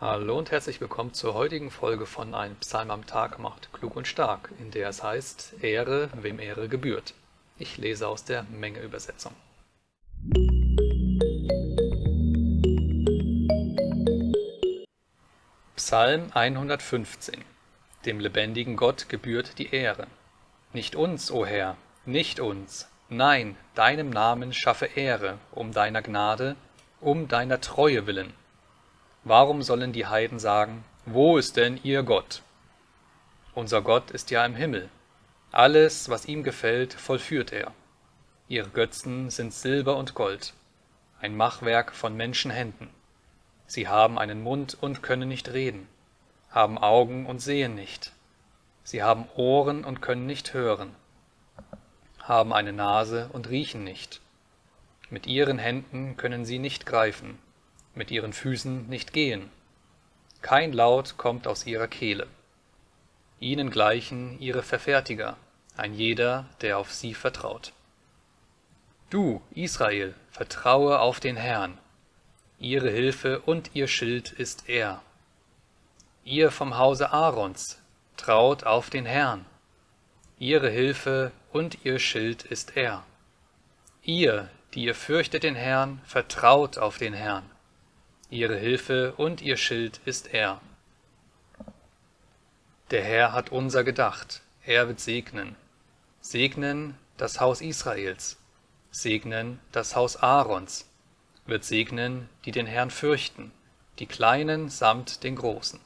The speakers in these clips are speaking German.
Hallo und herzlich willkommen zur heutigen Folge von Ein Psalm am Tag macht klug und stark, in der es heißt, Ehre, wem Ehre gebührt. Ich lese aus der Menge-Übersetzung. Psalm 115 Dem lebendigen Gott gebührt die Ehre. Nicht uns, o Herr, nicht uns, nein, deinem Namen schaffe Ehre, um deiner Gnade, um deiner Treue willen. Warum sollen die Heiden sagen, wo ist denn ihr Gott? Unser Gott ist ja im Himmel. Alles, was ihm gefällt, vollführt er. Ihre Götzen sind Silber und Gold, ein Machwerk von Menschenhänden. Sie haben einen Mund und können nicht reden, haben Augen und sehen nicht. Sie haben Ohren und können nicht hören, haben eine Nase und riechen nicht. Mit ihren Händen können sie nicht greifen, mit ihren Füßen nicht gehen. Kein Laut kommt aus ihrer Kehle. Ihnen gleichen ihre Verfertiger, ein jeder, der auf sie vertraut. Du, Israel, vertraue auf den Herrn. Ihre Hilfe und ihr Schild ist er. Ihr vom Hause Aarons, traut auf den Herrn. Ihre Hilfe und ihr Schild ist er. Ihr, die ihr fürchtet den Herrn, vertraut auf den Herrn. Ihre Hilfe und ihr Schild ist er. Der Herr hat unser gedacht, er wird segnen. Segnen das Haus Israels, segnen das Haus Aarons, wird segnen, die den Herrn fürchten, die Kleinen samt den Großen.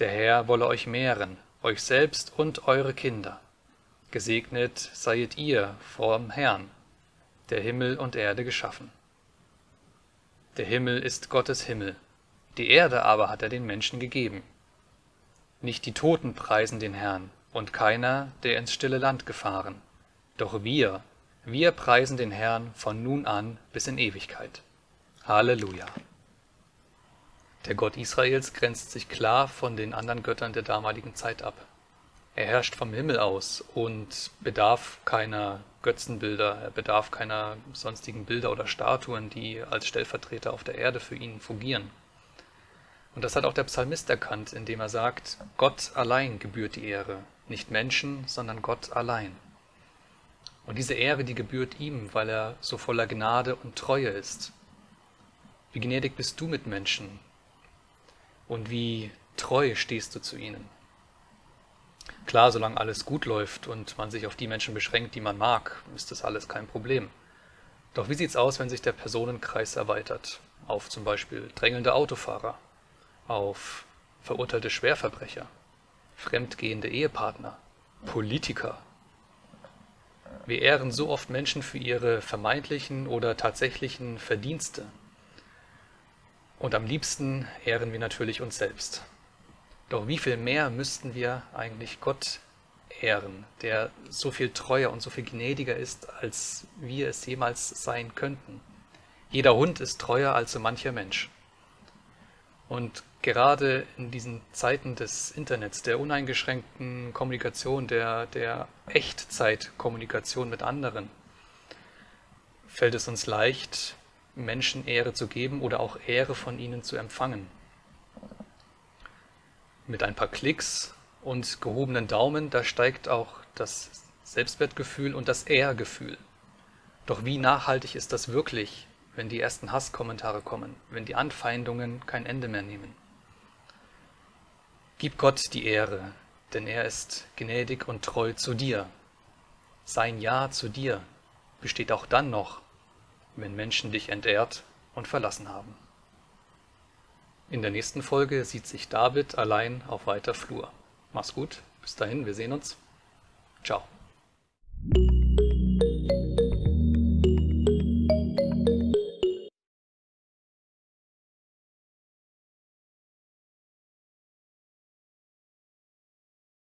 Der Herr wolle euch mehren, euch selbst und eure Kinder. Gesegnet seiet ihr vorm Herrn, der Himmel und Erde geschaffen. Der Himmel ist Gottes Himmel, die Erde aber hat er den Menschen gegeben. Nicht die Toten preisen den Herrn, und keiner, der ins stille Land gefahren. Doch wir, wir preisen den Herrn von nun an bis in Ewigkeit. Halleluja. Der Gott Israels grenzt sich klar von den anderen Göttern der damaligen Zeit ab. Er herrscht vom Himmel aus und bedarf keiner Götzenbilder, er bedarf keiner sonstigen Bilder oder Statuen, die als Stellvertreter auf der Erde für ihn fungieren. Und das hat auch der Psalmist erkannt, indem er sagt, Gott allein gebührt die Ehre, nicht Menschen, sondern Gott allein. Und diese Ehre, die gebührt ihm, weil er so voller Gnade und Treue ist. Wie gnädig bist du mit Menschen und wie treu stehst du zu ihnen. Klar, solange alles gut läuft und man sich auf die Menschen beschränkt, die man mag, ist das alles kein Problem. Doch wie sieht's aus, wenn sich der Personenkreis erweitert? Auf zum Beispiel drängelnde Autofahrer, auf verurteilte Schwerverbrecher, fremdgehende Ehepartner, Politiker. Wir ehren so oft Menschen für ihre vermeintlichen oder tatsächlichen Verdienste. Und am liebsten ehren wir natürlich uns selbst. Doch wie viel mehr müssten wir eigentlich Gott ehren, der so viel treuer und so viel gnädiger ist, als wir es jemals sein könnten. Jeder Hund ist treuer als so mancher Mensch. Und gerade in diesen Zeiten des Internets, der uneingeschränkten Kommunikation, der, der Echtzeitkommunikation mit anderen, fällt es uns leicht, Menschen Ehre zu geben oder auch Ehre von ihnen zu empfangen mit ein paar Klicks und gehobenen Daumen, da steigt auch das Selbstwertgefühl und das Ehrgefühl. Doch wie nachhaltig ist das wirklich, wenn die ersten Hasskommentare kommen, wenn die Anfeindungen kein Ende mehr nehmen? Gib Gott die Ehre, denn er ist gnädig und treu zu dir. Sein Ja zu dir besteht auch dann noch, wenn Menschen dich entehrt und verlassen haben. In der nächsten Folge sieht sich David allein auf weiter Flur. Mach's gut, bis dahin, wir sehen uns. Ciao.